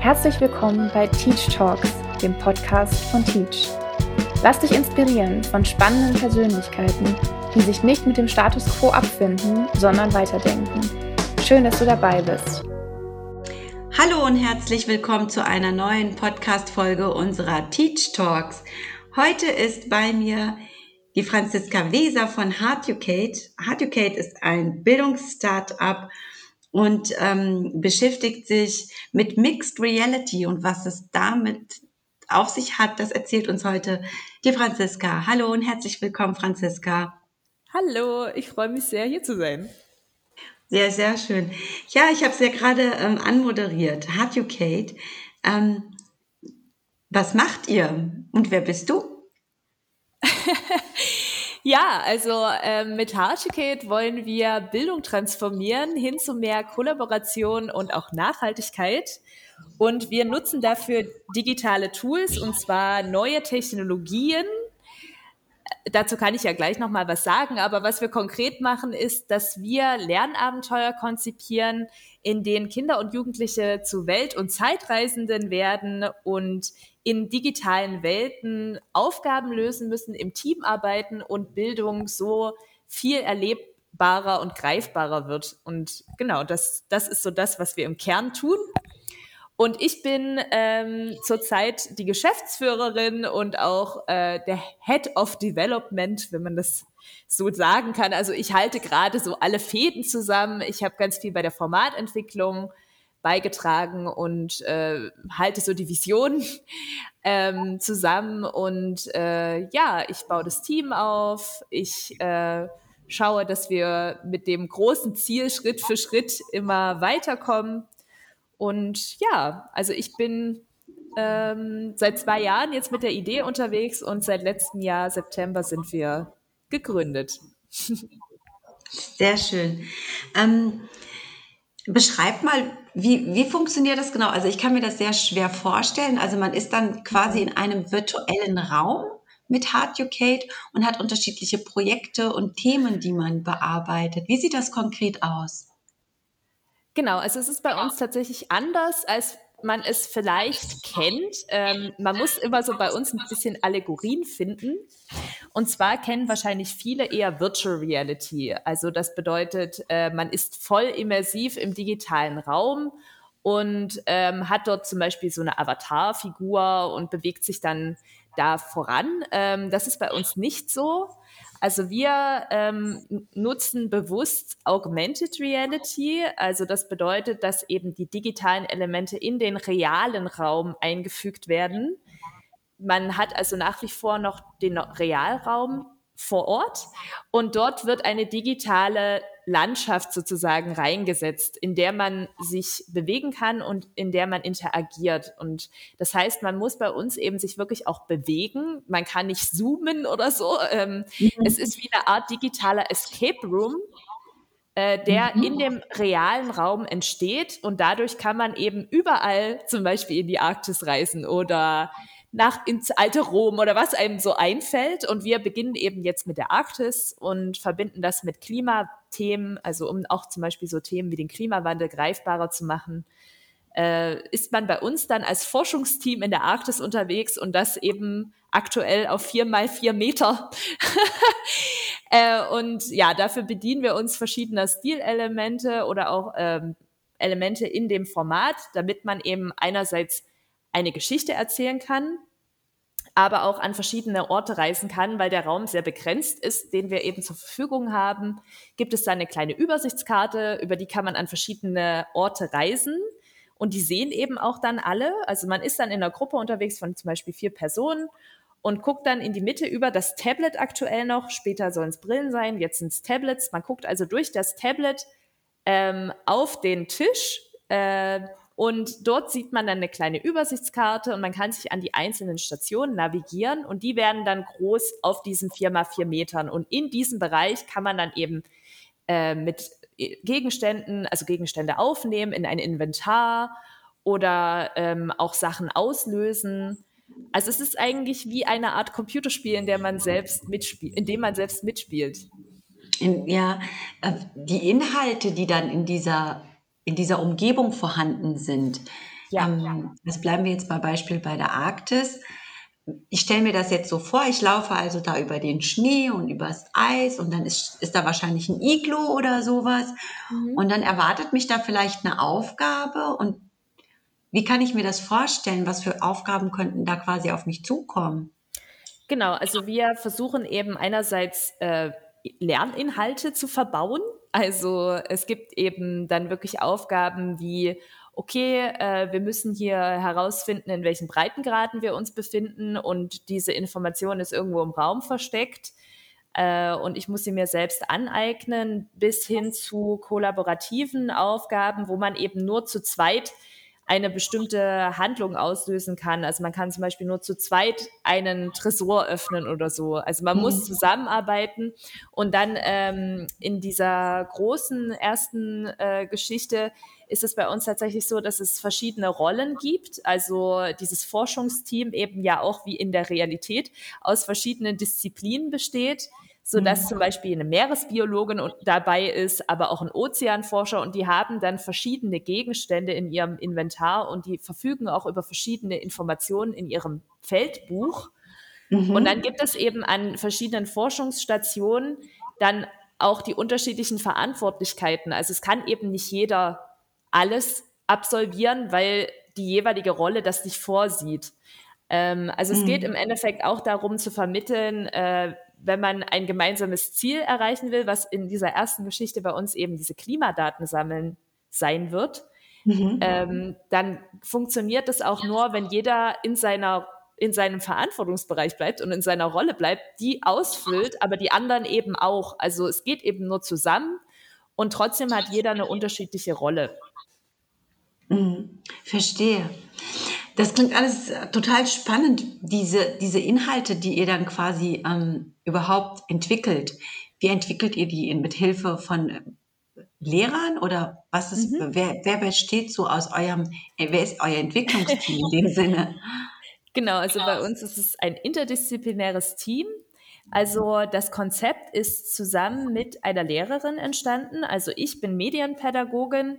Herzlich willkommen bei Teach Talks, dem Podcast von Teach. Lass dich inspirieren von spannenden Persönlichkeiten, die sich nicht mit dem Status quo abfinden, sondern weiterdenken. Schön, dass du dabei bist. Hallo und herzlich willkommen zu einer neuen Podcast-Folge unserer Teach Talks. Heute ist bei mir die Franziska Weser von Heartucate. Heartucate ist ein Bildungsstartup und ähm, beschäftigt sich mit Mixed Reality und was es damit auf sich hat, das erzählt uns heute die Franziska. Hallo und herzlich willkommen, Franziska. Hallo, ich freue mich sehr, hier zu sein. Sehr, sehr schön. Ja, ich habe es ja gerade ähm, anmoderiert. Hat you Kate? Ähm, was macht ihr und wer bist du? Ja, also ähm, mit Harchicate wollen wir Bildung transformieren hin zu mehr Kollaboration und auch Nachhaltigkeit. Und wir nutzen dafür digitale Tools und zwar neue Technologien. Dazu kann ich ja gleich noch mal was sagen, aber was wir konkret machen, ist, dass wir Lernabenteuer konzipieren, in denen Kinder und Jugendliche zu Welt- und Zeitreisenden werden und in digitalen Welten Aufgaben lösen müssen, im Team arbeiten und Bildung so viel erlebbarer und greifbarer wird. Und genau, das, das ist so das, was wir im Kern tun. Und ich bin ähm, zurzeit die Geschäftsführerin und auch äh, der Head of Development, wenn man das so sagen kann. Also ich halte gerade so alle Fäden zusammen. Ich habe ganz viel bei der Formatentwicklung beigetragen und äh, halte so die Vision ähm, zusammen. Und äh, ja, ich baue das Team auf. Ich äh, schaue, dass wir mit dem großen Ziel Schritt für Schritt immer weiterkommen. Und ja, also ich bin ähm, seit zwei Jahren jetzt mit der Idee unterwegs und seit letztem Jahr September sind wir gegründet. Sehr schön. Ähm, beschreib mal, wie, wie funktioniert das genau? Also ich kann mir das sehr schwer vorstellen. Also man ist dann quasi in einem virtuellen Raum mit HeartUcate und hat unterschiedliche Projekte und Themen, die man bearbeitet. Wie sieht das konkret aus? Genau, also es ist bei uns tatsächlich anders, als man es vielleicht kennt. Ähm, man muss immer so bei uns ein bisschen Allegorien finden. Und zwar kennen wahrscheinlich viele eher Virtual Reality. Also das bedeutet, äh, man ist voll immersiv im digitalen Raum und ähm, hat dort zum Beispiel so eine Avatar-Figur und bewegt sich dann da voran. Ähm, das ist bei uns nicht so. Also wir ähm, nutzen bewusst Augmented Reality. Also das bedeutet, dass eben die digitalen Elemente in den realen Raum eingefügt werden. Man hat also nach wie vor noch den Realraum vor Ort und dort wird eine digitale Landschaft sozusagen reingesetzt, in der man sich bewegen kann und in der man interagiert. Und das heißt, man muss bei uns eben sich wirklich auch bewegen. Man kann nicht zoomen oder so. Ähm, mhm. Es ist wie eine Art digitaler Escape Room, äh, der mhm. in dem realen Raum entsteht und dadurch kann man eben überall zum Beispiel in die Arktis reisen oder nach ins alte Rom oder was einem so einfällt. Und wir beginnen eben jetzt mit der Arktis und verbinden das mit Klimathemen, also um auch zum Beispiel so Themen wie den Klimawandel greifbarer zu machen. Äh, ist man bei uns dann als Forschungsteam in der Arktis unterwegs und das eben aktuell auf vier mal vier Meter. äh, und ja, dafür bedienen wir uns verschiedener Stilelemente oder auch ähm, Elemente in dem Format, damit man eben einerseits eine Geschichte erzählen kann, aber auch an verschiedene Orte reisen kann, weil der Raum sehr begrenzt ist, den wir eben zur Verfügung haben. Gibt es da eine kleine Übersichtskarte, über die kann man an verschiedene Orte reisen. Und die sehen eben auch dann alle. Also man ist dann in einer Gruppe unterwegs von zum Beispiel vier Personen und guckt dann in die Mitte über das Tablet aktuell noch. Später sollen es Brillen sein, jetzt sind es Tablets. Man guckt also durch das Tablet ähm, auf den Tisch. Äh, und dort sieht man dann eine kleine Übersichtskarte und man kann sich an die einzelnen Stationen navigieren und die werden dann groß auf diesen 4 mal 4 Metern. Und in diesem Bereich kann man dann eben äh, mit Gegenständen, also Gegenstände aufnehmen in ein Inventar oder ähm, auch Sachen auslösen. Also es ist eigentlich wie eine Art Computerspiel, in der man selbst mitspielt, in dem man selbst mitspielt. Ja, äh, die Inhalte, die dann in dieser in dieser Umgebung vorhanden sind, Ja. Ähm, also bleiben wir jetzt mal Beispiel bei der Arktis. Ich stelle mir das jetzt so vor, ich laufe also da über den Schnee und übers Eis und dann ist, ist da wahrscheinlich ein Iglo oder sowas. Mhm. Und dann erwartet mich da vielleicht eine Aufgabe und wie kann ich mir das vorstellen? Was für Aufgaben könnten da quasi auf mich zukommen? Genau, also wir versuchen eben einerseits äh, Lerninhalte zu verbauen. Also es gibt eben dann wirklich Aufgaben wie, okay, äh, wir müssen hier herausfinden, in welchen Breitengraden wir uns befinden und diese Information ist irgendwo im Raum versteckt. Äh, und ich muss sie mir selbst aneignen, bis hin zu kollaborativen Aufgaben, wo man eben nur zu zweit eine bestimmte Handlung auslösen kann. Also man kann zum Beispiel nur zu zweit einen Tresor öffnen oder so. Also man mhm. muss zusammenarbeiten und dann ähm, in dieser großen ersten äh, Geschichte ist es bei uns tatsächlich so, dass es verschiedene Rollen gibt. Also dieses Forschungsteam eben ja auch wie in der Realität aus verschiedenen Disziplinen besteht sodass mhm. zum Beispiel eine Meeresbiologin dabei ist, aber auch ein Ozeanforscher und die haben dann verschiedene Gegenstände in ihrem Inventar und die verfügen auch über verschiedene Informationen in ihrem Feldbuch. Mhm. Und dann gibt es eben an verschiedenen Forschungsstationen dann auch die unterschiedlichen Verantwortlichkeiten. Also es kann eben nicht jeder alles absolvieren, weil die jeweilige Rolle das nicht vorsieht. Ähm, also es geht mhm. im Endeffekt auch darum zu vermitteln, äh, wenn man ein gemeinsames Ziel erreichen will, was in dieser ersten Geschichte bei uns eben diese Klimadaten sammeln sein wird, mhm. ähm, dann funktioniert das auch nur, wenn jeder in seiner in seinem Verantwortungsbereich bleibt und in seiner Rolle bleibt, die ausfüllt, aber die anderen eben auch. Also es geht eben nur zusammen und trotzdem hat jeder eine unterschiedliche Rolle. Mhm. Verstehe. Das klingt alles total spannend, diese, diese Inhalte, die ihr dann quasi ähm, überhaupt entwickelt. Wie entwickelt ihr die mit Hilfe von äh, Lehrern oder was ist, mhm. wer, wer besteht so aus eurem, äh, wer ist euer Entwicklungsteam in dem Sinne? Genau, also bei uns ist es ein interdisziplinäres Team. Also das Konzept ist zusammen mit einer Lehrerin entstanden. Also ich bin Medienpädagogin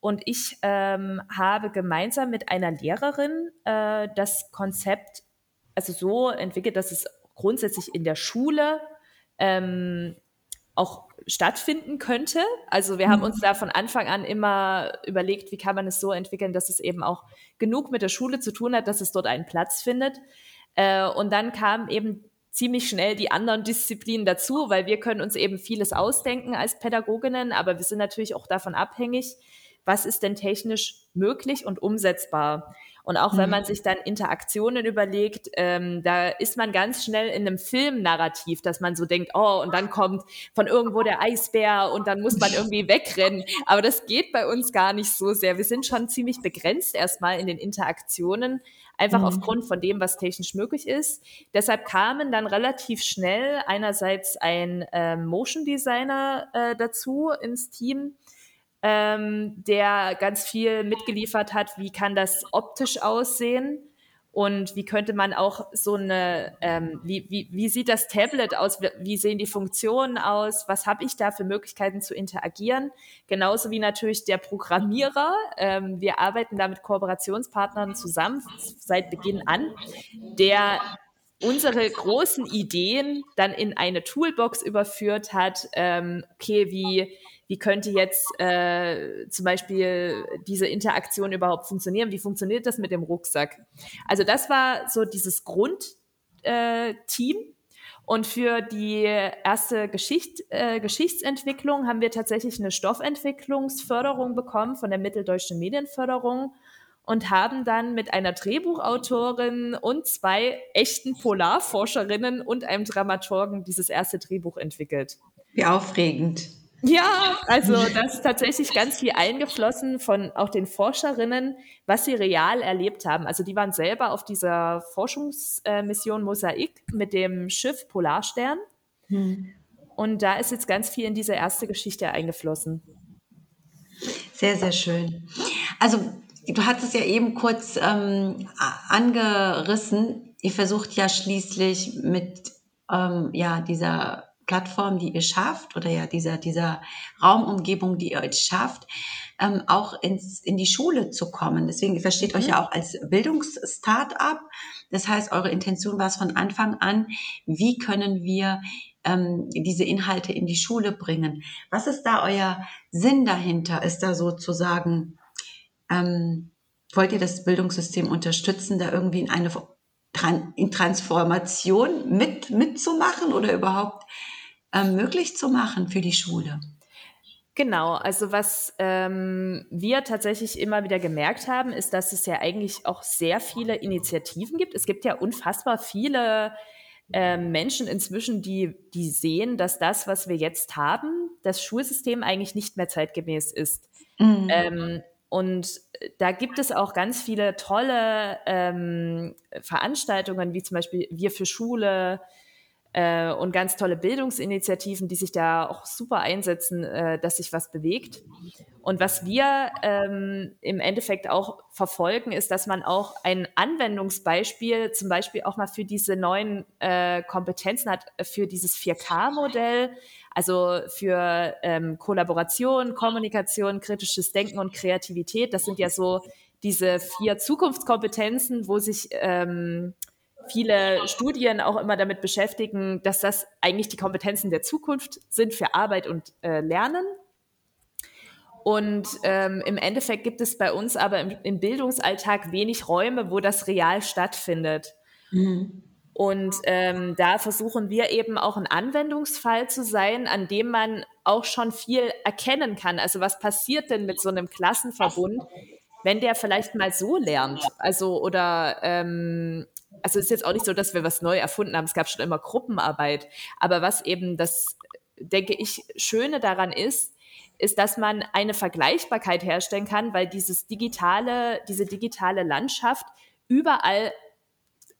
und ich ähm, habe gemeinsam mit einer Lehrerin äh, das Konzept also so entwickelt, dass es grundsätzlich in der Schule ähm, auch stattfinden könnte. Also wir haben uns mhm. da von Anfang an immer überlegt, wie kann man es so entwickeln, dass es eben auch genug mit der Schule zu tun hat, dass es dort einen Platz findet. Äh, und dann kam eben ziemlich schnell die anderen Disziplinen dazu, weil wir können uns eben vieles ausdenken als Pädagoginnen, aber wir sind natürlich auch davon abhängig, was ist denn technisch möglich und umsetzbar. Und auch wenn mhm. man sich dann Interaktionen überlegt, ähm, da ist man ganz schnell in einem Filmnarrativ, dass man so denkt, oh, und dann kommt von irgendwo der Eisbär und dann muss man irgendwie wegrennen. Aber das geht bei uns gar nicht so sehr. Wir sind schon ziemlich begrenzt erstmal in den Interaktionen, einfach mhm. aufgrund von dem, was technisch möglich ist. Deshalb kamen dann relativ schnell einerseits ein äh, Motion Designer äh, dazu ins Team, ähm, der ganz viel mitgeliefert hat, wie kann das optisch aussehen und wie könnte man auch so eine, ähm, wie, wie, wie sieht das Tablet aus, wie sehen die Funktionen aus, was habe ich da für Möglichkeiten zu interagieren, genauso wie natürlich der Programmierer. Ähm, wir arbeiten da mit Kooperationspartnern zusammen seit Beginn an, der unsere großen Ideen dann in eine Toolbox überführt hat. Ähm, okay, wie wie könnte jetzt äh, zum Beispiel diese Interaktion überhaupt funktionieren? Wie funktioniert das mit dem Rucksack? Also das war so dieses Grundteam. Äh, und für die erste Geschicht, äh, Geschichtsentwicklung haben wir tatsächlich eine Stoffentwicklungsförderung bekommen von der Mitteldeutschen Medienförderung und haben dann mit einer Drehbuchautorin und zwei echten Polarforscherinnen und einem Dramaturgen dieses erste Drehbuch entwickelt. Wie aufregend. Ja, also das ist tatsächlich ganz viel eingeflossen von auch den Forscherinnen, was sie real erlebt haben. Also die waren selber auf dieser Forschungsmission Mosaik mit dem Schiff Polarstern. Hm. Und da ist jetzt ganz viel in diese erste Geschichte eingeflossen. Sehr, sehr schön. Also du hattest ja eben kurz ähm, angerissen. Ihr versucht ja schließlich mit ähm, ja, dieser Plattform, die ihr schafft oder ja dieser, dieser Raumumgebung, die ihr euch schafft, ähm, auch ins, in die Schule zu kommen. Deswegen versteht mhm. euch ja auch als Bildungsstartup. Das heißt, eure Intention war es von Anfang an, wie können wir ähm, diese Inhalte in die Schule bringen? Was ist da euer Sinn dahinter? Ist da sozusagen, ähm, wollt ihr das Bildungssystem unterstützen, da irgendwie in eine in Transformation mit, mitzumachen oder überhaupt ähm, möglich zu machen für die Schule? Genau, also was ähm, wir tatsächlich immer wieder gemerkt haben, ist, dass es ja eigentlich auch sehr viele Initiativen gibt. Es gibt ja unfassbar viele äh, Menschen inzwischen, die, die sehen, dass das, was wir jetzt haben, das Schulsystem eigentlich nicht mehr zeitgemäß ist. Mhm. Ähm, und da gibt es auch ganz viele tolle ähm, Veranstaltungen, wie zum Beispiel Wir für Schule, äh, und ganz tolle Bildungsinitiativen, die sich da auch super einsetzen, äh, dass sich was bewegt. Und was wir ähm, im Endeffekt auch verfolgen, ist, dass man auch ein Anwendungsbeispiel zum Beispiel auch mal für diese neuen äh, Kompetenzen hat, für dieses 4K-Modell, also für ähm, Kollaboration, Kommunikation, kritisches Denken und Kreativität. Das sind ja so diese vier Zukunftskompetenzen, wo sich ähm, viele Studien auch immer damit beschäftigen, dass das eigentlich die Kompetenzen der Zukunft sind für Arbeit und äh, Lernen. Und ähm, im Endeffekt gibt es bei uns aber im, im, Bildungsalltag wenig Räume, wo das real stattfindet. Mhm. Und ähm, da versuchen wir eben auch ein Anwendungsfall zu sein, an dem man auch schon viel erkennen kann. Also was passiert denn mit so einem Klassenverbund, wenn der vielleicht mal so lernt? Also oder ähm, also es ist jetzt auch nicht so, dass wir was neu erfunden haben. Es gab schon immer Gruppenarbeit. Aber was eben das, denke ich, Schöne daran ist, ist, dass man eine Vergleichbarkeit herstellen kann, weil dieses digitale, diese digitale Landschaft überall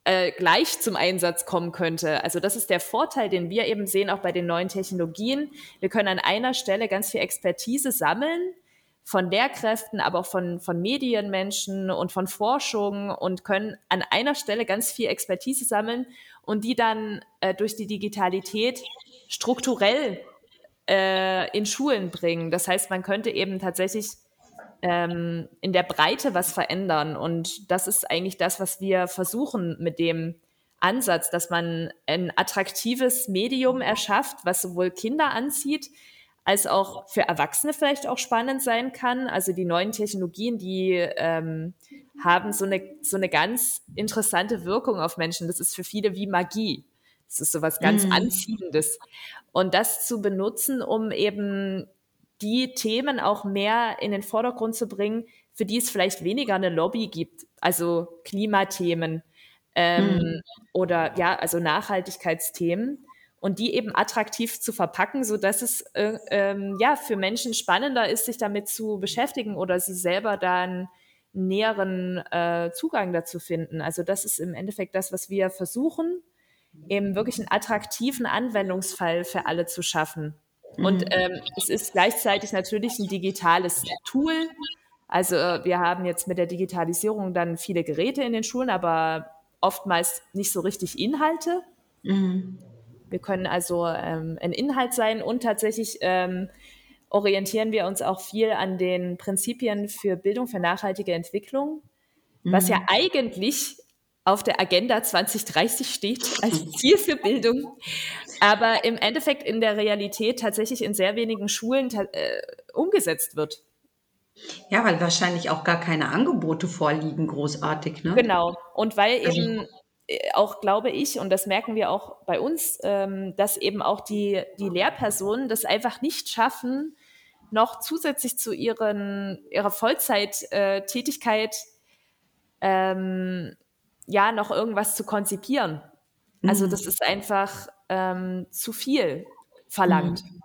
äh, gleich zum Einsatz kommen könnte. Also das ist der Vorteil, den wir eben sehen, auch bei den neuen Technologien. Wir können an einer Stelle ganz viel Expertise sammeln von Lehrkräften, aber auch von, von Medienmenschen und von Forschung und können an einer Stelle ganz viel Expertise sammeln und die dann äh, durch die Digitalität strukturell äh, in Schulen bringen. Das heißt, man könnte eben tatsächlich ähm, in der Breite was verändern. Und das ist eigentlich das, was wir versuchen mit dem Ansatz, dass man ein attraktives Medium erschafft, was sowohl Kinder anzieht, als auch für Erwachsene vielleicht auch spannend sein kann. Also die neuen Technologien, die ähm, haben so eine, so eine ganz interessante Wirkung auf Menschen. Das ist für viele wie Magie. Das ist so was ganz mm. Anziehendes. Und das zu benutzen, um eben die Themen auch mehr in den Vordergrund zu bringen, für die es vielleicht weniger eine Lobby gibt. Also Klimathemen ähm, mm. oder ja, also Nachhaltigkeitsthemen und die eben attraktiv zu verpacken, so dass es äh, ähm, ja für Menschen spannender ist, sich damit zu beschäftigen oder sie selber dann näheren äh, Zugang dazu finden. Also das ist im Endeffekt das, was wir versuchen, eben wirklich einen attraktiven Anwendungsfall für alle zu schaffen. Mhm. Und ähm, es ist gleichzeitig natürlich ein digitales Tool. Also wir haben jetzt mit der Digitalisierung dann viele Geräte in den Schulen, aber oftmals nicht so richtig Inhalte. Mhm. Wir können also ähm, ein Inhalt sein und tatsächlich ähm, orientieren wir uns auch viel an den Prinzipien für Bildung für nachhaltige Entwicklung, mhm. was ja mhm. eigentlich auf der Agenda 2030 steht als Ziel für Bildung, aber im Endeffekt in der Realität tatsächlich in sehr wenigen Schulen äh, umgesetzt wird. Ja, weil wahrscheinlich auch gar keine Angebote vorliegen, großartig. Ne? Genau. Und weil also eben auch glaube ich, und das merken wir auch bei uns, ähm, dass eben auch die, die Lehrpersonen das einfach nicht schaffen, noch zusätzlich zu ihren, ihrer Vollzeittätigkeit ähm, ja noch irgendwas zu konzipieren. Also mhm. das ist einfach ähm, zu viel verlangt. Mhm.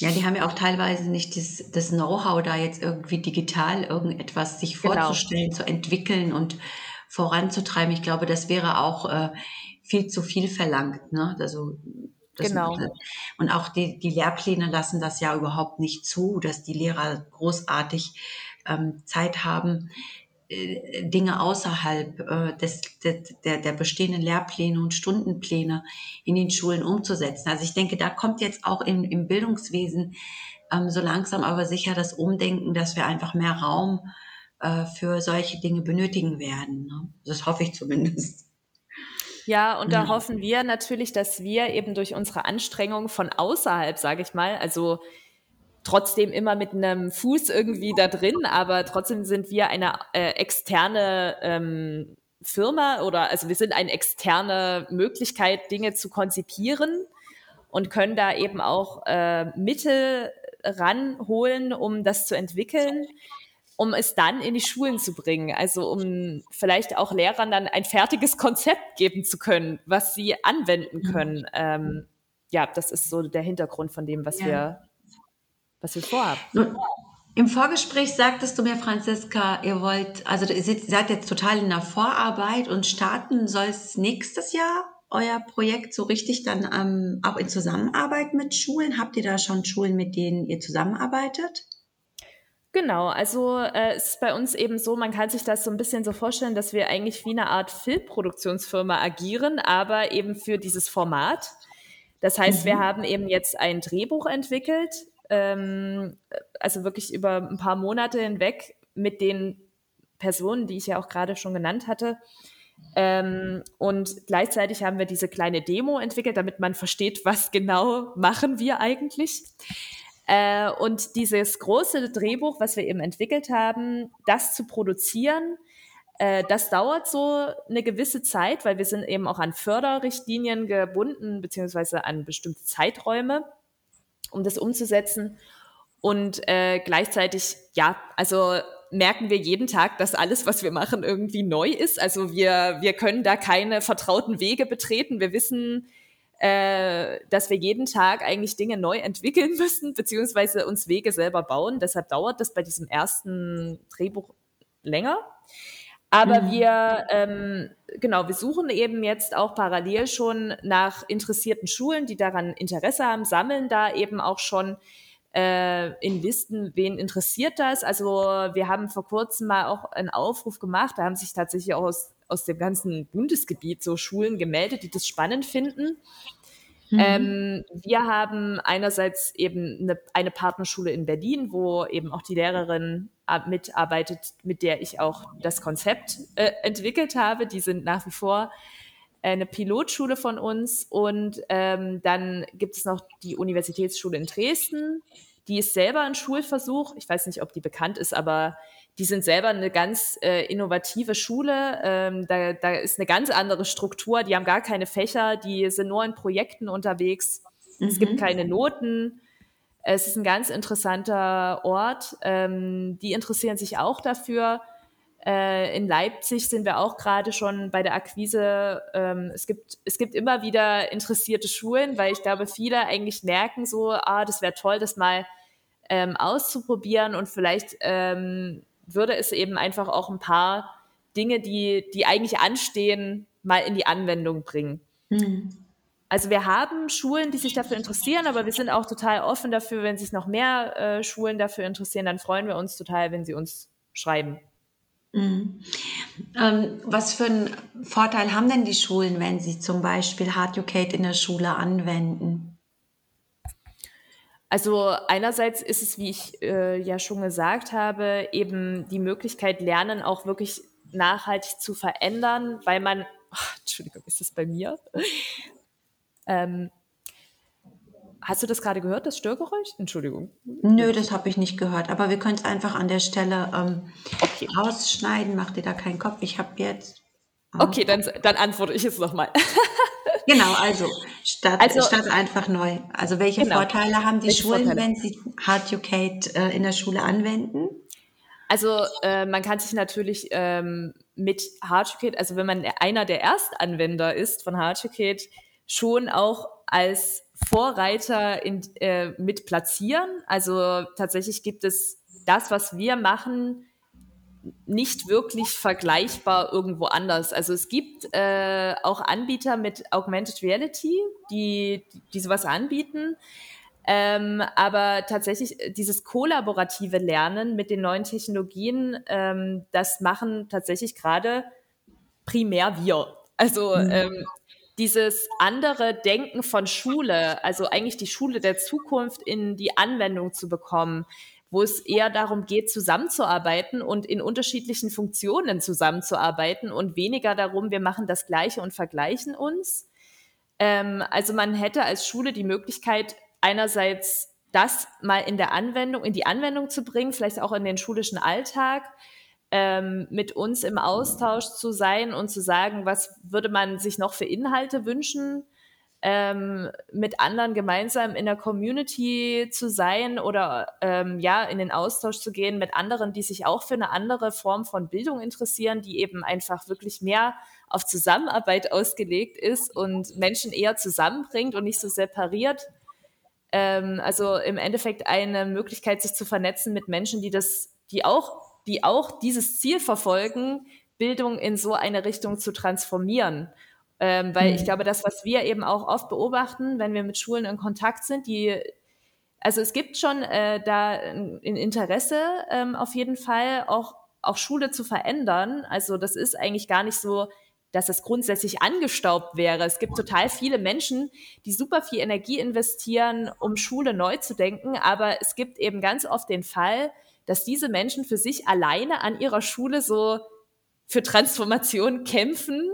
Ja, die haben ja auch teilweise nicht das, das Know-how, da jetzt irgendwie digital irgendetwas sich genau. vorzustellen, genau. zu entwickeln und voranzutreiben. Ich glaube, das wäre auch äh, viel zu viel verlangt. Ne? Also, genau. Und auch die, die Lehrpläne lassen das ja überhaupt nicht zu, dass die Lehrer großartig ähm, Zeit haben, äh, Dinge außerhalb äh, des, des, der, der bestehenden Lehrpläne und Stundenpläne in den Schulen umzusetzen. Also ich denke, da kommt jetzt auch im, im Bildungswesen ähm, so langsam aber sicher das Umdenken, dass wir einfach mehr Raum äh, für solche Dinge benötigen werden. Ne? Das hoffe ich zumindest. Ja, und da ja. hoffen wir natürlich, dass wir eben durch unsere Anstrengung von außerhalb, sage ich mal, also trotzdem immer mit einem Fuß irgendwie da drin, aber trotzdem sind wir eine äh, externe ähm, Firma oder also wir sind eine externe Möglichkeit, Dinge zu konzipieren und können da eben auch äh, Mittel ranholen, um das zu entwickeln um es dann in die Schulen zu bringen. Also um vielleicht auch Lehrern dann ein fertiges Konzept geben zu können, was sie anwenden mhm. können. Ähm, ja, das ist so der Hintergrund von dem, was ja. wir, was wir vorhaben. Im Vorgespräch sagtest du mir, Franziska, ihr wollt, also ihr seid jetzt total in der Vorarbeit und starten soll es nächstes Jahr euer Projekt so richtig dann ähm, auch in Zusammenarbeit mit Schulen? Habt ihr da schon Schulen, mit denen ihr zusammenarbeitet? Genau, also äh, es ist bei uns eben so, man kann sich das so ein bisschen so vorstellen, dass wir eigentlich wie eine Art Filmproduktionsfirma agieren, aber eben für dieses Format. Das heißt, mhm. wir haben eben jetzt ein Drehbuch entwickelt, ähm, also wirklich über ein paar Monate hinweg mit den Personen, die ich ja auch gerade schon genannt hatte. Ähm, und gleichzeitig haben wir diese kleine Demo entwickelt, damit man versteht, was genau machen wir eigentlich. Äh, und dieses große Drehbuch, was wir eben entwickelt haben, das zu produzieren, äh, das dauert so eine gewisse Zeit, weil wir sind eben auch an Förderrichtlinien gebunden, beziehungsweise an bestimmte Zeiträume, um das umzusetzen. Und äh, gleichzeitig, ja, also merken wir jeden Tag, dass alles, was wir machen, irgendwie neu ist. Also wir, wir können da keine vertrauten Wege betreten. Wir wissen, äh, dass wir jeden Tag eigentlich Dinge neu entwickeln müssen, beziehungsweise uns Wege selber bauen. Deshalb dauert das bei diesem ersten Drehbuch länger. Aber mhm. wir, ähm, genau, wir suchen eben jetzt auch parallel schon nach interessierten Schulen, die daran Interesse haben, sammeln da eben auch schon äh, in Listen, wen interessiert das. Also wir haben vor kurzem mal auch einen Aufruf gemacht, da haben sich tatsächlich auch aus aus dem ganzen Bundesgebiet so Schulen gemeldet, die das spannend finden. Mhm. Ähm, wir haben einerseits eben eine, eine, Partnerschule in Berlin, wo eben auch die Lehrerin mitarbeitet, mit der ich auch das Konzept äh, entwickelt habe. Die sind nach wie vor eine Pilotschule von uns. Und ähm, dann gibt es noch die Universitätsschule in Dresden. Die ist selber ein Schulversuch. Ich weiß nicht, ob die bekannt ist, aber die sind selber eine ganz äh, innovative Schule. Ähm, da, da ist eine ganz andere Struktur. Die haben gar keine Fächer, die sind nur in Projekten unterwegs. Mhm. Es gibt mhm. keine Noten. Es ist ein ganz interessanter Ort. Ähm, die interessieren sich auch dafür. Äh, in Leipzig sind wir auch gerade schon bei der Akquise. Ähm, es, gibt, es gibt immer wieder interessierte Schulen, weil ich glaube, viele eigentlich merken so, ah, das wäre toll, das mal ähm, auszuprobieren und vielleicht ähm, würde es eben einfach auch ein paar Dinge, die, die eigentlich anstehen, mal in die Anwendung bringen. Mhm. Also wir haben Schulen, die sich dafür interessieren, aber wir sind auch total offen dafür, wenn sich noch mehr äh, Schulen dafür interessieren, dann freuen wir uns total, wenn sie uns schreiben. Mhm. Ähm, was für einen Vorteil haben denn die Schulen, wenn sie zum Beispiel Hard Educate in der Schule anwenden? Also einerseits ist es, wie ich äh, ja schon gesagt habe, eben die Möglichkeit, Lernen auch wirklich nachhaltig zu verändern, weil man, ach, Entschuldigung, ist das bei mir? ähm, hast du das gerade gehört, das Störgeräusch? Entschuldigung. Nö, das habe ich nicht gehört, aber wir können es einfach an der Stelle ähm, okay. rausschneiden, mach dir da keinen Kopf. Ich habe jetzt. Oh. Okay, dann, dann antworte ich jetzt nochmal. Genau, also statt, also, statt einfach neu. Also welche genau. Vorteile haben die welche Schulen, Vorteile? wenn sie Hard Educate äh, in der Schule anwenden? Also äh, man kann sich natürlich ähm, mit Hard Educate, also wenn man einer der Erstanwender ist von Hard Educate, schon auch als Vorreiter in, äh, mit platzieren. Also tatsächlich gibt es das, was wir machen, nicht wirklich vergleichbar irgendwo anders. Also es gibt äh, auch Anbieter mit Augmented Reality, die, die sowas anbieten. Ähm, aber tatsächlich äh, dieses kollaborative Lernen mit den neuen Technologien, ähm, das machen tatsächlich gerade primär wir. Also mhm. ähm, dieses andere Denken von Schule, also eigentlich die Schule der Zukunft in die Anwendung zu bekommen, wo es eher darum geht, zusammenzuarbeiten und in unterschiedlichen Funktionen zusammenzuarbeiten und weniger darum, wir machen das Gleiche und vergleichen uns. Ähm, also man hätte als Schule die Möglichkeit, einerseits das mal in der Anwendung, in die Anwendung zu bringen, vielleicht auch in den schulischen Alltag, ähm, mit uns im Austausch zu sein und zu sagen, was würde man sich noch für Inhalte wünschen, ähm, mit anderen gemeinsam in der Community zu sein oder ähm, ja, in den Austausch zu gehen mit anderen, die sich auch für eine andere Form von Bildung interessieren, die eben einfach wirklich mehr auf Zusammenarbeit ausgelegt ist und Menschen eher zusammenbringt und nicht so separiert. Ähm, also im Endeffekt eine Möglichkeit, sich zu vernetzen mit Menschen, die das, die auch die auch dieses Ziel verfolgen, Bildung in so eine Richtung zu transformieren. Ähm, weil mhm. ich glaube, das, was wir eben auch oft beobachten, wenn wir mit Schulen in Kontakt sind, die, also es gibt schon äh, da ein Interesse ähm, auf jeden Fall, auch, auch Schule zu verändern. Also das ist eigentlich gar nicht so, dass es grundsätzlich angestaubt wäre. Es gibt total viele Menschen, die super viel Energie investieren, um Schule neu zu denken, aber es gibt eben ganz oft den Fall, dass diese Menschen für sich alleine an ihrer Schule so für Transformation kämpfen.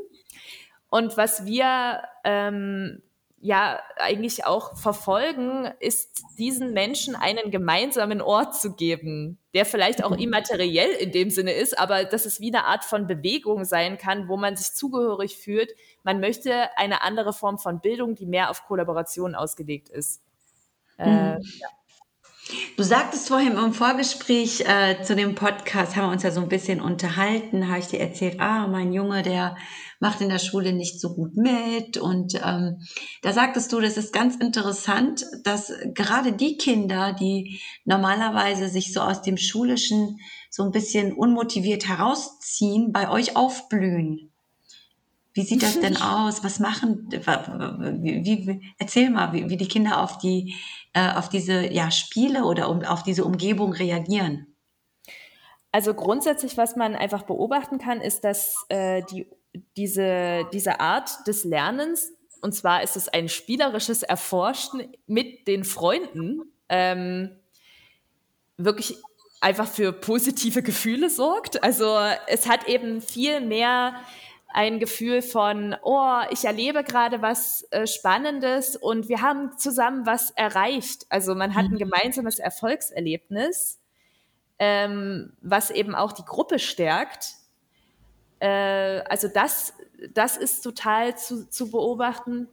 Und was wir ähm, ja eigentlich auch verfolgen, ist diesen Menschen einen gemeinsamen Ort zu geben, der vielleicht auch immateriell in dem Sinne ist, aber dass es wie eine Art von Bewegung sein kann, wo man sich zugehörig fühlt. Man möchte eine andere Form von Bildung, die mehr auf Kollaboration ausgelegt ist. Äh, mhm. ja. Du sagtest vorhin im Vorgespräch äh, zu dem Podcast, haben wir uns ja so ein bisschen unterhalten, habe ich dir erzählt, ah, mein Junge, der macht in der Schule nicht so gut mit. Und ähm, da sagtest du, das ist ganz interessant, dass gerade die Kinder, die normalerweise sich so aus dem Schulischen so ein bisschen unmotiviert herausziehen, bei euch aufblühen. Wie sieht das denn aus? Was machen, wie, wie, erzähl mal, wie, wie die Kinder auf die äh, auf diese ja, Spiele oder um, auf diese Umgebung reagieren? Also grundsätzlich, was man einfach beobachten kann, ist, dass äh, die, diese, diese Art des Lernens, und zwar ist es ein spielerisches Erforschen mit den Freunden, ähm, wirklich einfach für positive Gefühle sorgt. Also es hat eben viel mehr ein Gefühl von, oh, ich erlebe gerade was äh, Spannendes und wir haben zusammen was erreicht. Also man hat ein mhm. gemeinsames Erfolgserlebnis, ähm, was eben auch die Gruppe stärkt. Äh, also das, das ist total zu, zu beobachten.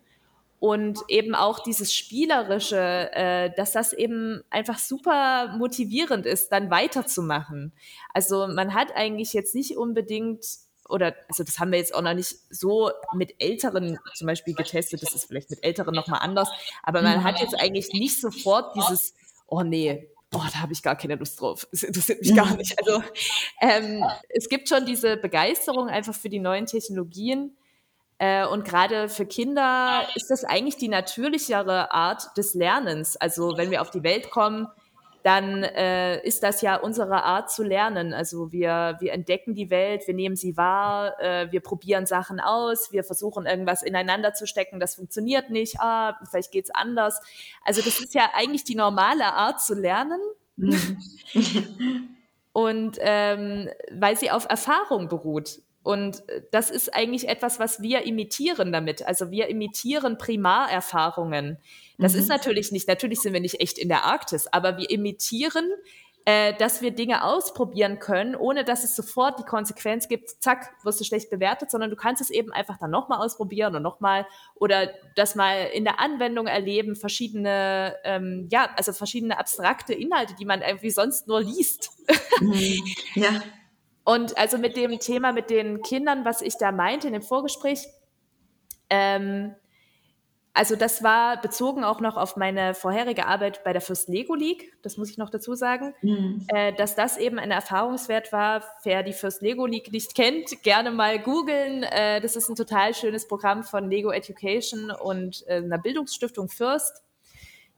Und eben auch dieses Spielerische, äh, dass das eben einfach super motivierend ist, dann weiterzumachen. Also man hat eigentlich jetzt nicht unbedingt oder also das haben wir jetzt auch noch nicht so mit Älteren zum Beispiel getestet, das ist vielleicht mit Älteren nochmal anders, aber man hat jetzt eigentlich nicht sofort dieses, oh nee, oh, da habe ich gar keine Lust drauf, das interessiert mich gar nicht. Also ähm, es gibt schon diese Begeisterung einfach für die neuen Technologien äh, und gerade für Kinder ist das eigentlich die natürlichere Art des Lernens. Also wenn wir auf die Welt kommen, dann äh, ist das ja unsere Art zu lernen. Also wir, wir entdecken die Welt, wir nehmen sie wahr, äh, wir probieren Sachen aus, wir versuchen irgendwas ineinander zu stecken, das funktioniert nicht, ah, vielleicht geht's anders. Also das ist ja eigentlich die normale Art zu lernen. Mhm. Und ähm, weil sie auf Erfahrung beruht. Und das ist eigentlich etwas, was wir imitieren damit. Also wir imitieren Primarerfahrungen. Das mhm. ist natürlich nicht, natürlich sind wir nicht echt in der Arktis, aber wir imitieren, äh, dass wir Dinge ausprobieren können, ohne dass es sofort die Konsequenz gibt, zack, wirst du schlecht bewertet, sondern du kannst es eben einfach dann nochmal ausprobieren und nochmal oder das mal in der Anwendung erleben, verschiedene, ähm, ja, also verschiedene abstrakte Inhalte, die man irgendwie sonst nur liest. Mhm. Ja. Und also mit dem Thema mit den Kindern, was ich da meinte in dem Vorgespräch, ähm, also das war bezogen auch noch auf meine vorherige Arbeit bei der First Lego League, das muss ich noch dazu sagen, mhm. äh, dass das eben ein Erfahrungswert war. Wer die First Lego League nicht kennt, gerne mal googeln. Äh, das ist ein total schönes Programm von Lego Education und äh, einer Bildungsstiftung First,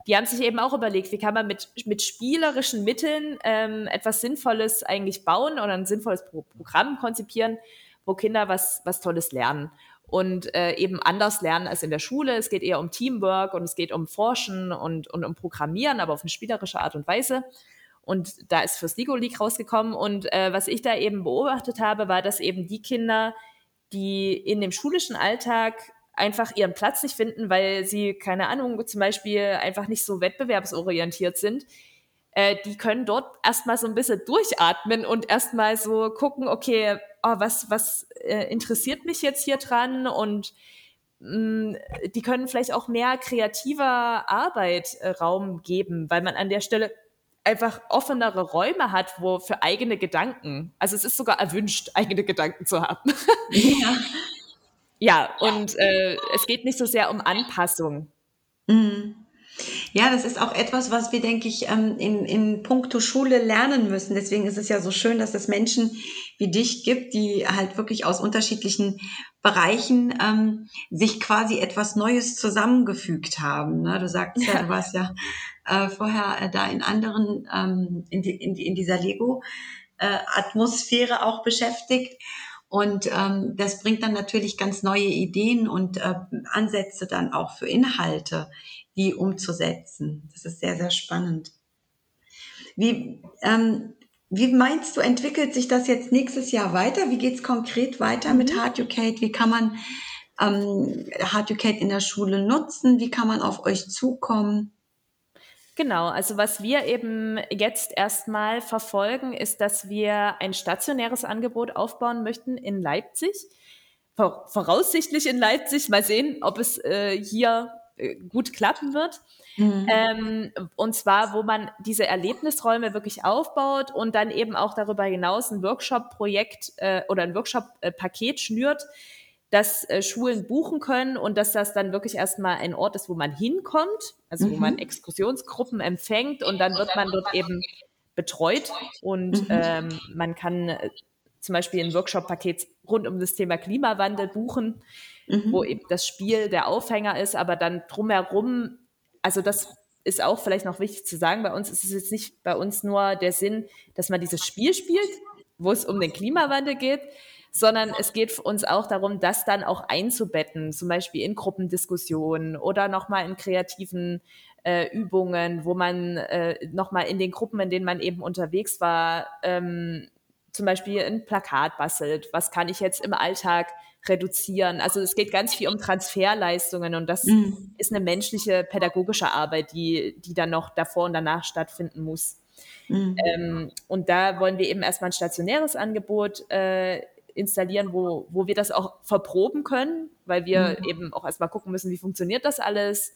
die haben sich eben auch überlegt, wie kann man mit, mit spielerischen Mitteln ähm, etwas Sinnvolles eigentlich bauen oder ein sinnvolles Pro Programm konzipieren, wo Kinder was, was Tolles lernen und äh, eben anders lernen als in der Schule. Es geht eher um Teamwork und es geht um Forschen und, und um Programmieren, aber auf eine spielerische Art und Weise. Und da ist fürs Lego League rausgekommen. Und äh, was ich da eben beobachtet habe, war, dass eben die Kinder, die in dem schulischen Alltag einfach ihren Platz nicht finden, weil sie, keine Ahnung, zum Beispiel einfach nicht so wettbewerbsorientiert sind, äh, die können dort erstmal so ein bisschen durchatmen und erstmal so gucken, okay, oh, was, was äh, interessiert mich jetzt hier dran? Und mm, die können vielleicht auch mehr kreativer Arbeit äh, Raum geben, weil man an der Stelle einfach offenere Räume hat, wo für eigene Gedanken, also es ist sogar erwünscht, eigene Gedanken zu haben. Ja, ja und äh, es geht nicht so sehr um Anpassung. Mhm. Ja, das ist auch etwas, was wir, denke ich, ähm, in, in puncto Schule lernen müssen. Deswegen ist es ja so schön, dass es Menschen wie dich gibt, die halt wirklich aus unterschiedlichen Bereichen ähm, sich quasi etwas Neues zusammengefügt haben. Ne? Du sagst ja, du warst ja äh, vorher äh, da in anderen, ähm, in, die, in, die, in dieser Lego-Atmosphäre äh, auch beschäftigt. Und ähm, das bringt dann natürlich ganz neue Ideen und äh, Ansätze dann auch für Inhalte die umzusetzen. Das ist sehr, sehr spannend. Wie, ähm, wie meinst du, entwickelt sich das jetzt nächstes Jahr weiter? Wie geht es konkret weiter mit mhm. Hard Educate? Wie kann man ähm, Hard Educate in der Schule nutzen? Wie kann man auf euch zukommen? Genau, also was wir eben jetzt erstmal verfolgen, ist, dass wir ein stationäres Angebot aufbauen möchten in Leipzig. Voraussichtlich in Leipzig. Mal sehen, ob es äh, hier äh, gut klappen wird. Mhm. Ähm, und zwar, wo man diese Erlebnisräume wirklich aufbaut und dann eben auch darüber hinaus ein Workshop-Projekt äh, oder ein Workshop-Paket schnürt, das äh, Schulen buchen können und dass das dann wirklich erstmal ein Ort ist, wo man hinkommt, also mhm. wo man Exkursionsgruppen empfängt und dann wird man dort eben betreut und mhm. ähm, man kann äh, zum Beispiel ein Workshop-Paket rund um das Thema Klimawandel buchen mhm. wo eben das Spiel der Aufhänger ist, aber dann drumherum, also das ist auch vielleicht noch wichtig zu sagen, bei uns ist es jetzt nicht bei uns nur der Sinn, dass man dieses Spiel spielt, wo es um den Klimawandel geht, sondern es geht uns auch darum, das dann auch einzubetten, zum Beispiel in Gruppendiskussionen oder nochmal in kreativen äh, Übungen, wo man äh, nochmal in den Gruppen, in denen man eben unterwegs war, ähm, zum Beispiel ein Plakat bastelt. Was kann ich jetzt im Alltag reduzieren. Also es geht ganz viel um Transferleistungen und das mhm. ist eine menschliche pädagogische Arbeit, die, die dann noch davor und danach stattfinden muss. Mhm. Ähm, und da wollen wir eben erstmal ein stationäres Angebot äh, installieren, wo, wo wir das auch verproben können, weil wir mhm. eben auch erstmal gucken müssen, wie funktioniert das alles.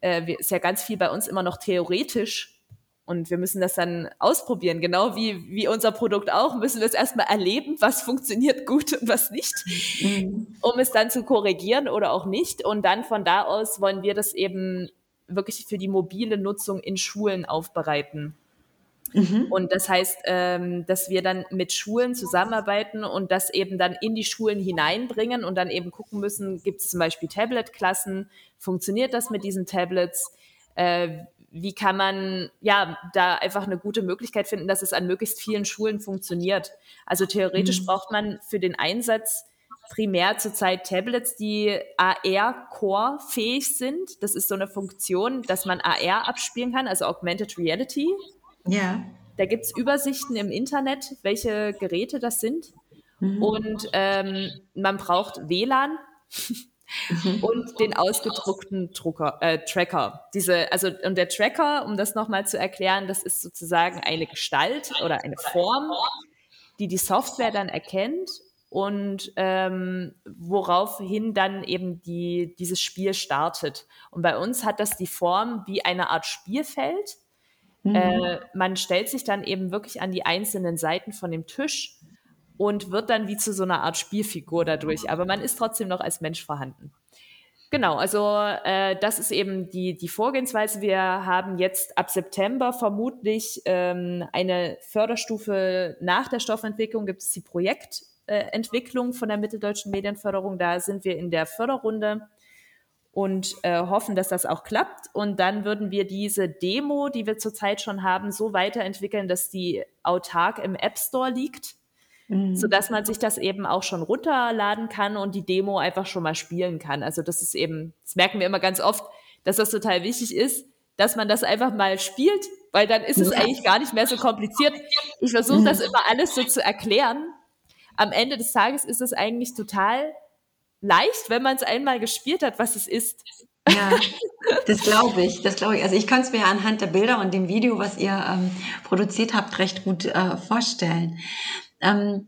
Äh, ist ja ganz viel bei uns immer noch theoretisch und wir müssen das dann ausprobieren, genau wie, wie unser Produkt auch, müssen wir es erstmal erleben, was funktioniert gut und was nicht, mhm. um es dann zu korrigieren oder auch nicht. Und dann von da aus wollen wir das eben wirklich für die mobile Nutzung in Schulen aufbereiten. Mhm. Und das heißt, ähm, dass wir dann mit Schulen zusammenarbeiten und das eben dann in die Schulen hineinbringen und dann eben gucken müssen, gibt es zum Beispiel Tablet-Klassen, funktioniert das mit diesen Tablets? Äh, wie kann man ja da einfach eine gute Möglichkeit finden, dass es an möglichst vielen Schulen funktioniert. Also theoretisch mhm. braucht man für den Einsatz primär zurzeit Tablets, die AR-Core-fähig sind. Das ist so eine Funktion, dass man AR abspielen kann, also Augmented Reality. Ja. Da gibt es Übersichten im Internet, welche Geräte das sind. Mhm. Und ähm, man braucht WLAN. mhm. und den ausgedruckten Drucker, äh, Tracker. Diese, also, und der Tracker, um das nochmal zu erklären, das ist sozusagen eine Gestalt oder eine Form, die die Software dann erkennt und ähm, woraufhin dann eben die, dieses Spiel startet. Und bei uns hat das die Form wie eine Art Spielfeld. Mhm. Äh, man stellt sich dann eben wirklich an die einzelnen Seiten von dem Tisch und wird dann wie zu so einer Art Spielfigur dadurch. Aber man ist trotzdem noch als Mensch vorhanden. Genau, also äh, das ist eben die, die Vorgehensweise. Wir haben jetzt ab September vermutlich ähm, eine Förderstufe nach der Stoffentwicklung, gibt es die Projektentwicklung äh, von der Mitteldeutschen Medienförderung. Da sind wir in der Förderrunde. Und äh, hoffen, dass das auch klappt. Und dann würden wir diese Demo, die wir zurzeit schon haben, so weiterentwickeln, dass die autark im App Store liegt, mhm. sodass man sich das eben auch schon runterladen kann und die Demo einfach schon mal spielen kann. Also das ist eben, das merken wir immer ganz oft, dass das total wichtig ist, dass man das einfach mal spielt, weil dann ist es eigentlich gar nicht mehr so kompliziert. Ich versuche mhm. das immer alles so zu erklären. Am Ende des Tages ist es eigentlich total leicht, wenn man es einmal gespielt hat, was es ist. Ja, das glaube ich, das glaube ich. Also ich kann es mir anhand der Bilder und dem Video, was ihr ähm, produziert habt, recht gut äh, vorstellen. Ähm,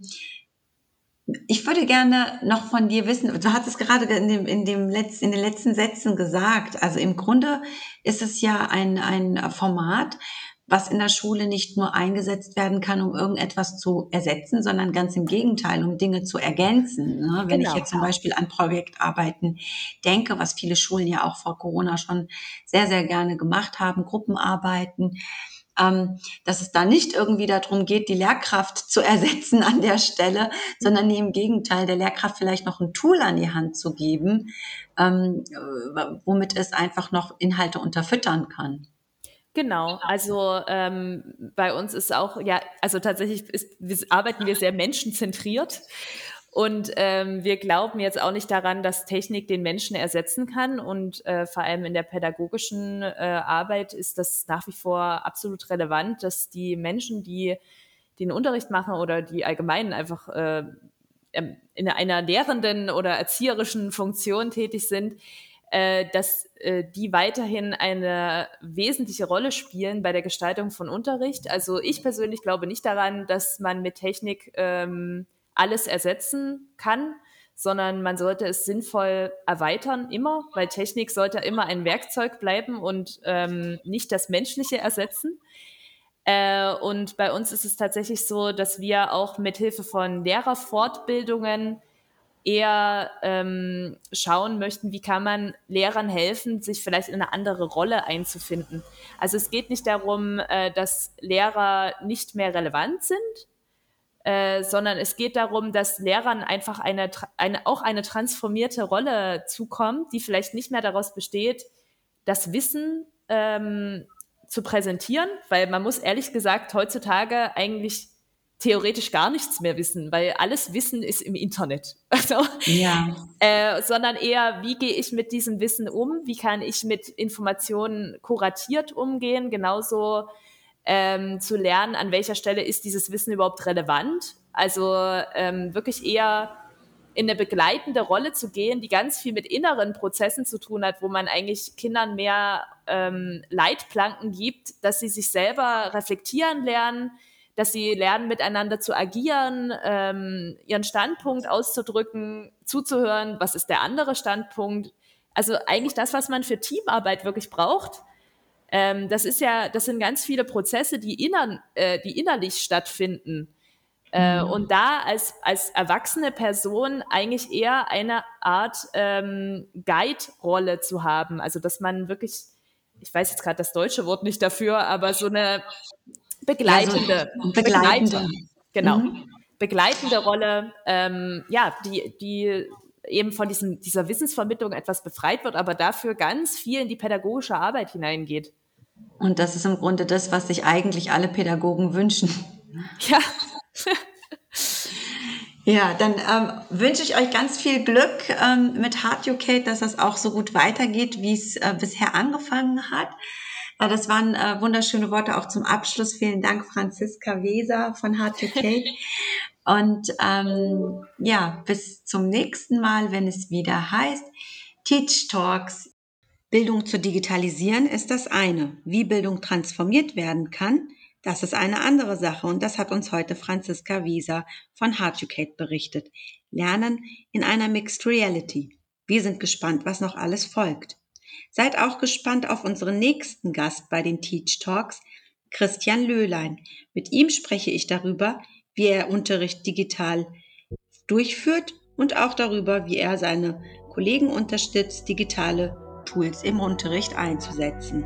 ich würde gerne noch von dir wissen, du hast es gerade in, dem, in, dem Letz-, in den letzten Sätzen gesagt, also im Grunde ist es ja ein, ein Format, was in der Schule nicht nur eingesetzt werden kann, um irgendetwas zu ersetzen, sondern ganz im Gegenteil, um Dinge zu ergänzen. Ne? Wenn genau. ich jetzt zum Beispiel an Projektarbeiten denke, was viele Schulen ja auch vor Corona schon sehr, sehr gerne gemacht haben, Gruppenarbeiten, ähm, dass es da nicht irgendwie darum geht, die Lehrkraft zu ersetzen an der Stelle, sondern im Gegenteil, der Lehrkraft vielleicht noch ein Tool an die Hand zu geben, ähm, womit es einfach noch Inhalte unterfüttern kann. Genau, also ähm, bei uns ist auch, ja, also tatsächlich ist, wir, arbeiten wir sehr menschenzentriert und ähm, wir glauben jetzt auch nicht daran, dass Technik den Menschen ersetzen kann und äh, vor allem in der pädagogischen äh, Arbeit ist das nach wie vor absolut relevant, dass die Menschen, die den Unterricht machen oder die allgemein einfach äh, in einer lehrenden oder erzieherischen Funktion tätig sind, äh, dass äh, die weiterhin eine wesentliche Rolle spielen bei der Gestaltung von Unterricht. Also ich persönlich glaube nicht daran, dass man mit Technik ähm, alles ersetzen kann, sondern man sollte es sinnvoll erweitern immer, weil Technik sollte immer ein Werkzeug bleiben und ähm, nicht das Menschliche ersetzen. Äh, und bei uns ist es tatsächlich so, dass wir auch mit Hilfe von Lehrerfortbildungen eher ähm, schauen möchten, wie kann man Lehrern helfen, sich vielleicht in eine andere Rolle einzufinden. Also es geht nicht darum, äh, dass Lehrer nicht mehr relevant sind, äh, sondern es geht darum, dass Lehrern einfach eine, eine, auch eine transformierte Rolle zukommt, die vielleicht nicht mehr daraus besteht, das Wissen ähm, zu präsentieren, weil man muss ehrlich gesagt heutzutage eigentlich theoretisch gar nichts mehr wissen, weil alles Wissen ist im Internet. Also, ja. Äh, sondern eher, wie gehe ich mit diesem Wissen um? Wie kann ich mit Informationen kuratiert umgehen? Genauso ähm, zu lernen, an welcher Stelle ist dieses Wissen überhaupt relevant? Also ähm, wirklich eher in eine begleitende Rolle zu gehen, die ganz viel mit inneren Prozessen zu tun hat, wo man eigentlich Kindern mehr ähm, Leitplanken gibt, dass sie sich selber reflektieren lernen, dass sie lernen, miteinander zu agieren, ähm, ihren Standpunkt auszudrücken, zuzuhören, was ist der andere Standpunkt. Also eigentlich das, was man für Teamarbeit wirklich braucht. Ähm, das ist ja, das sind ganz viele Prozesse, die, innern, äh, die innerlich stattfinden. Äh, mhm. Und da als, als erwachsene Person eigentlich eher eine Art ähm, Guide-Rolle zu haben. Also dass man wirklich, ich weiß jetzt gerade das deutsche Wort nicht dafür, aber so eine begleitende, ja, so begleitende. genau, mhm. begleitende Rolle, ähm, ja, die, die eben von diesem, dieser Wissensvermittlung etwas befreit wird, aber dafür ganz viel in die pädagogische Arbeit hineingeht. Und das ist im Grunde das, was sich eigentlich alle Pädagogen wünschen. Ja. ja, dann ähm, wünsche ich euch ganz viel Glück ähm, mit Hard UK, dass das auch so gut weitergeht, wie es äh, bisher angefangen hat. Äh, das waren äh, wunderschöne Worte auch zum Abschluss. Vielen Dank, Franziska Weser von Hard to Cake. Und ähm, ja, bis zum nächsten Mal, wenn es wieder heißt Teach Talks. Bildung zu digitalisieren ist das eine. Wie Bildung transformiert werden kann, das ist eine andere Sache. Und das hat uns heute Franziska Wieser von Harducate berichtet. Lernen in einer Mixed Reality. Wir sind gespannt, was noch alles folgt. Seid auch gespannt auf unseren nächsten Gast bei den Teach Talks, Christian Löhlein. Mit ihm spreche ich darüber, wie er Unterricht digital durchführt und auch darüber, wie er seine Kollegen unterstützt, digitale Tools im Unterricht einzusetzen.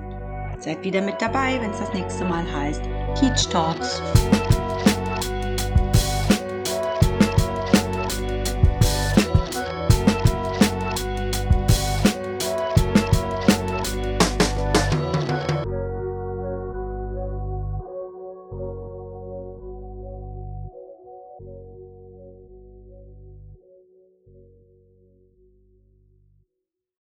Seid wieder mit dabei, wenn es das nächste Mal heißt Teach Talks.